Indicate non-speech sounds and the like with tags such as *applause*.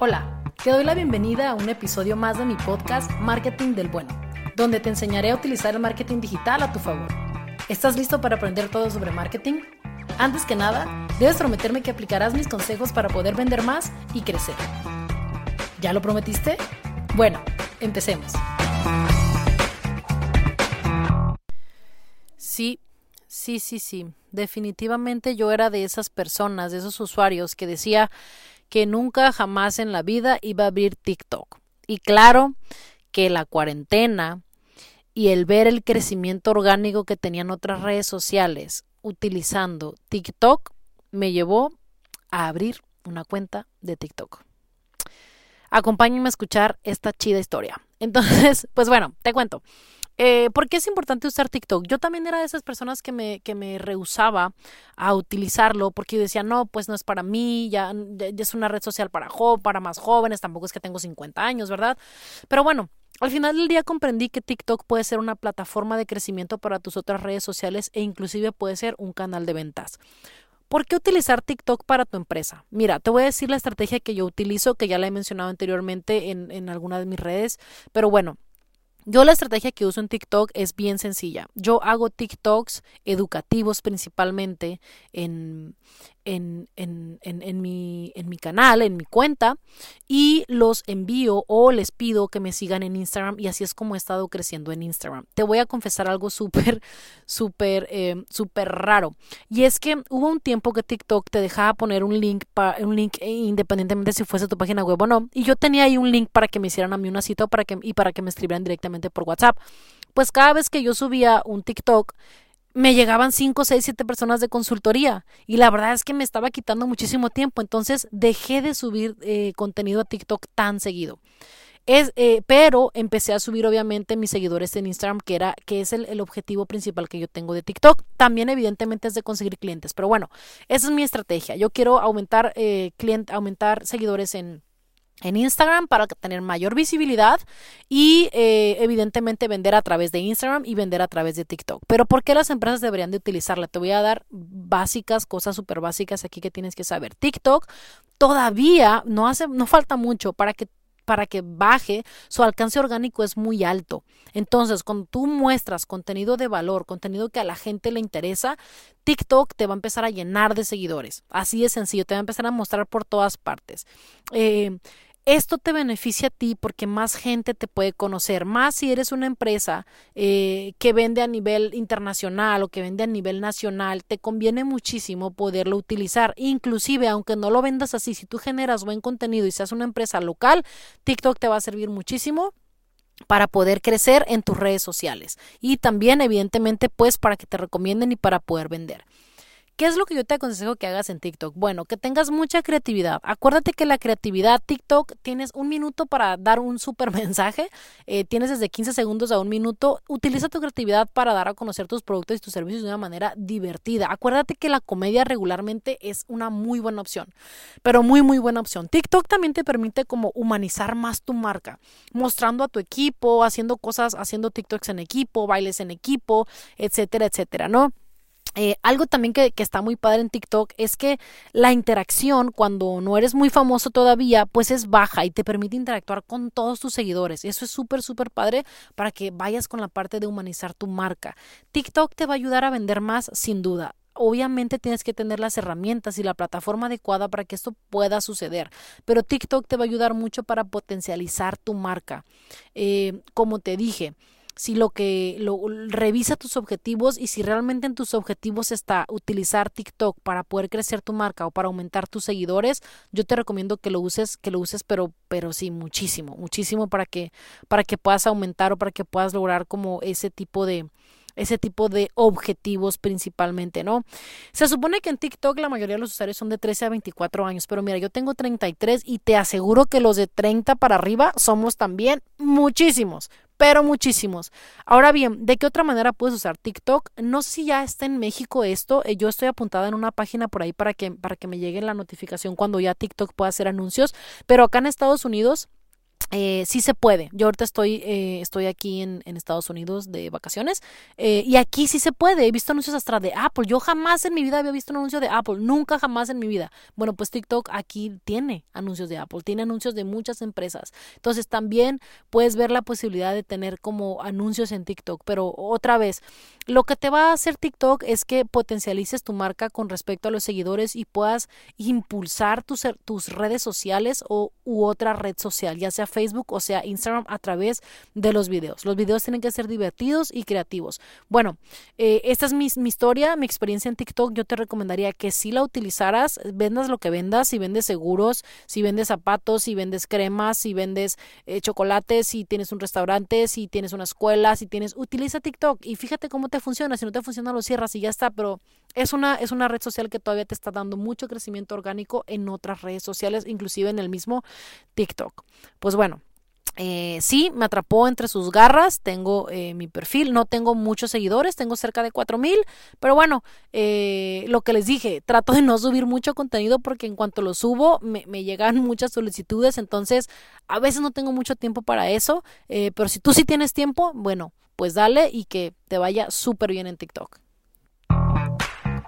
Hola, te doy la bienvenida a un episodio más de mi podcast Marketing del Bueno, donde te enseñaré a utilizar el marketing digital a tu favor. ¿Estás listo para aprender todo sobre marketing? Antes que nada, debes prometerme que aplicarás mis consejos para poder vender más y crecer. ¿Ya lo prometiste? Bueno, empecemos. Sí, sí, sí, sí. Definitivamente yo era de esas personas, de esos usuarios que decía que nunca jamás en la vida iba a abrir TikTok. Y claro que la cuarentena y el ver el crecimiento orgánico que tenían otras redes sociales utilizando TikTok me llevó a abrir una cuenta de TikTok. Acompáñenme a escuchar esta chida historia. Entonces, *laughs* pues bueno, te cuento. Eh, ¿Por qué es importante usar TikTok? Yo también era de esas personas que me, que me rehusaba a utilizarlo porque yo decía, no, pues no es para mí, ya, es una red social para, para más jóvenes, tampoco es que tengo 50 años, ¿verdad? Pero bueno, al final del día comprendí que TikTok puede ser una plataforma de crecimiento para tus otras redes sociales e inclusive puede ser un canal de ventas. ¿Por qué utilizar TikTok para tu empresa? Mira, te voy a decir la estrategia que yo utilizo, que ya la he mencionado anteriormente en, en alguna de mis redes, pero bueno, yo la estrategia que uso en TikTok es bien sencilla. Yo hago TikToks educativos principalmente en, en, en, en, mi, en mi canal, en mi cuenta, y los envío o les pido que me sigan en Instagram y así es como he estado creciendo en Instagram. Te voy a confesar algo súper, *laughs* súper, eh, súper raro. Y es que hubo un tiempo que TikTok te dejaba poner un link, un link independientemente si fuese tu página web o no, y yo tenía ahí un link para que me hicieran a mí una cita para que, y para que me escribieran directamente por WhatsApp. Pues cada vez que yo subía un TikTok, me llegaban 5, 6, 7 personas de consultoría y la verdad es que me estaba quitando muchísimo tiempo, entonces dejé de subir eh, contenido a TikTok tan seguido. Es, eh, pero empecé a subir obviamente mis seguidores en Instagram, que, era, que es el, objetivo principal que yo tengo de TikTok. También evidentemente es de conseguir clientes, pero bueno, esa es mi estrategia. Yo quiero aumentar, eh, aumentar seguidores en, en Instagram para tener mayor visibilidad y eh, evidentemente vender a través de Instagram y vender a través de TikTok. Pero ¿por qué las empresas deberían de utilizarla? Te voy a dar básicas, cosas súper básicas aquí que tienes que saber. TikTok todavía no hace, no falta mucho para que para que baje, su alcance orgánico es muy alto. Entonces, cuando tú muestras contenido de valor, contenido que a la gente le interesa, TikTok te va a empezar a llenar de seguidores. Así de sencillo, te va a empezar a mostrar por todas partes. Eh, esto te beneficia a ti porque más gente te puede conocer, más si eres una empresa eh, que vende a nivel internacional o que vende a nivel nacional, te conviene muchísimo poderlo utilizar. Inclusive, aunque no lo vendas así, si tú generas buen contenido y seas una empresa local, TikTok te va a servir muchísimo para poder crecer en tus redes sociales y también evidentemente pues para que te recomienden y para poder vender. ¿Qué es lo que yo te aconsejo que hagas en TikTok? Bueno, que tengas mucha creatividad. Acuérdate que la creatividad, TikTok, tienes un minuto para dar un súper *laughs* mensaje. Eh, tienes desde 15 segundos a un minuto. Utiliza tu creatividad para dar a conocer tus productos y tus servicios de una manera divertida. Acuérdate que la comedia regularmente es una muy buena opción, pero muy, muy buena opción. TikTok también te permite como humanizar más tu marca, mostrando a tu equipo, haciendo cosas, haciendo TikToks en equipo, bailes en equipo, etcétera, etcétera, ¿no? Eh, algo también que, está muy padre en TikTok es que la interacción cuando no eres muy famoso todavía, pues es baja y te permite interactuar con todos tus seguidores. Eso es súper, súper padre para que vayas con la parte de humanizar tu marca. TikTok te va a ayudar a vender más, sin duda obviamente tienes que tener las herramientas y la plataforma adecuada para que esto pueda suceder. Pero TikTok te va a ayudar mucho para potencializar tu marca. Eh, como te dije, si lo que lo, revisa tus objetivos y si realmente en tus objetivos está utilizar TikTok para poder crecer tu marca o para aumentar tus seguidores, yo te recomiendo que lo uses, que lo uses, pero, pero sí, muchísimo, muchísimo para que, para que puedas aumentar o para que puedas lograr como ese tipo de, ese tipo de objetivos principalmente, ¿no? Se supone que en TikTok la mayoría de los usuarios son de 13 a 24 años, pero mira, yo tengo 33 y te aseguro que los de 30 para arriba somos también muchísimos, pero muchísimos. Ahora bien, ¿de qué otra manera puedes usar TikTok? No sé si ya está en México esto. Eh, yo estoy apuntada en una página por ahí para que, para que me llegue la notificación cuando ya TikTok pueda hacer anuncios. Pero acá en Estados Unidos eh, sí se puede. Yo ahorita estoy, eh, estoy aquí en, Estados Unidos de vacaciones eh, y aquí sí se puede. He visto anuncios hasta de Apple. Yo jamás en mi vida había visto un anuncio de Apple. Nunca jamás en mi vida. Bueno, pues TikTok aquí tiene anuncios de Apple. Tiene anuncios de muchas empresas. Entonces también puedes ver la posibilidad de tener como anuncios en TikTok. Pero otra vez, lo que te va a hacer TikTok es que potencialices tu marca con respecto a los seguidores y puedas impulsar tus, tus redes sociales o u otra red social, ya sea Facebook Facebook, o sea, Instagram, a través de los videos. Los videos tienen que ser divertidos y creativos. Bueno, eh, esta es mi, historia, mi experiencia en TikTok. Yo te recomendaría que si la utilizaras, vendas lo que vendas, si vendes seguros, si vendes zapatos, si vendes cremas, si vendes eh, chocolates, si tienes un restaurante, si tienes una escuela, si tienes, utiliza TikTok y fíjate cómo te funciona. Si no te funciona, lo cierras y ya está, pero es una, es una red social que todavía te está dando mucho crecimiento orgánico en otras redes sociales, inclusive en el mismo TikTok. Pues bueno, eh, sí, me atrapó entre sus garras, tengo eh, mi perfil, no tengo muchos seguidores, tengo cerca de cuatro mil, pero bueno, eh, lo que les dije, trato de no subir mucho contenido porque en cuanto lo subo me, me llegan *laughs* muchas solicitudes, entonces a veces no tengo mucho tiempo para eso, pero si tú sí tienes tiempo, bueno, pues dale y que te vaya súper bien en TikTok.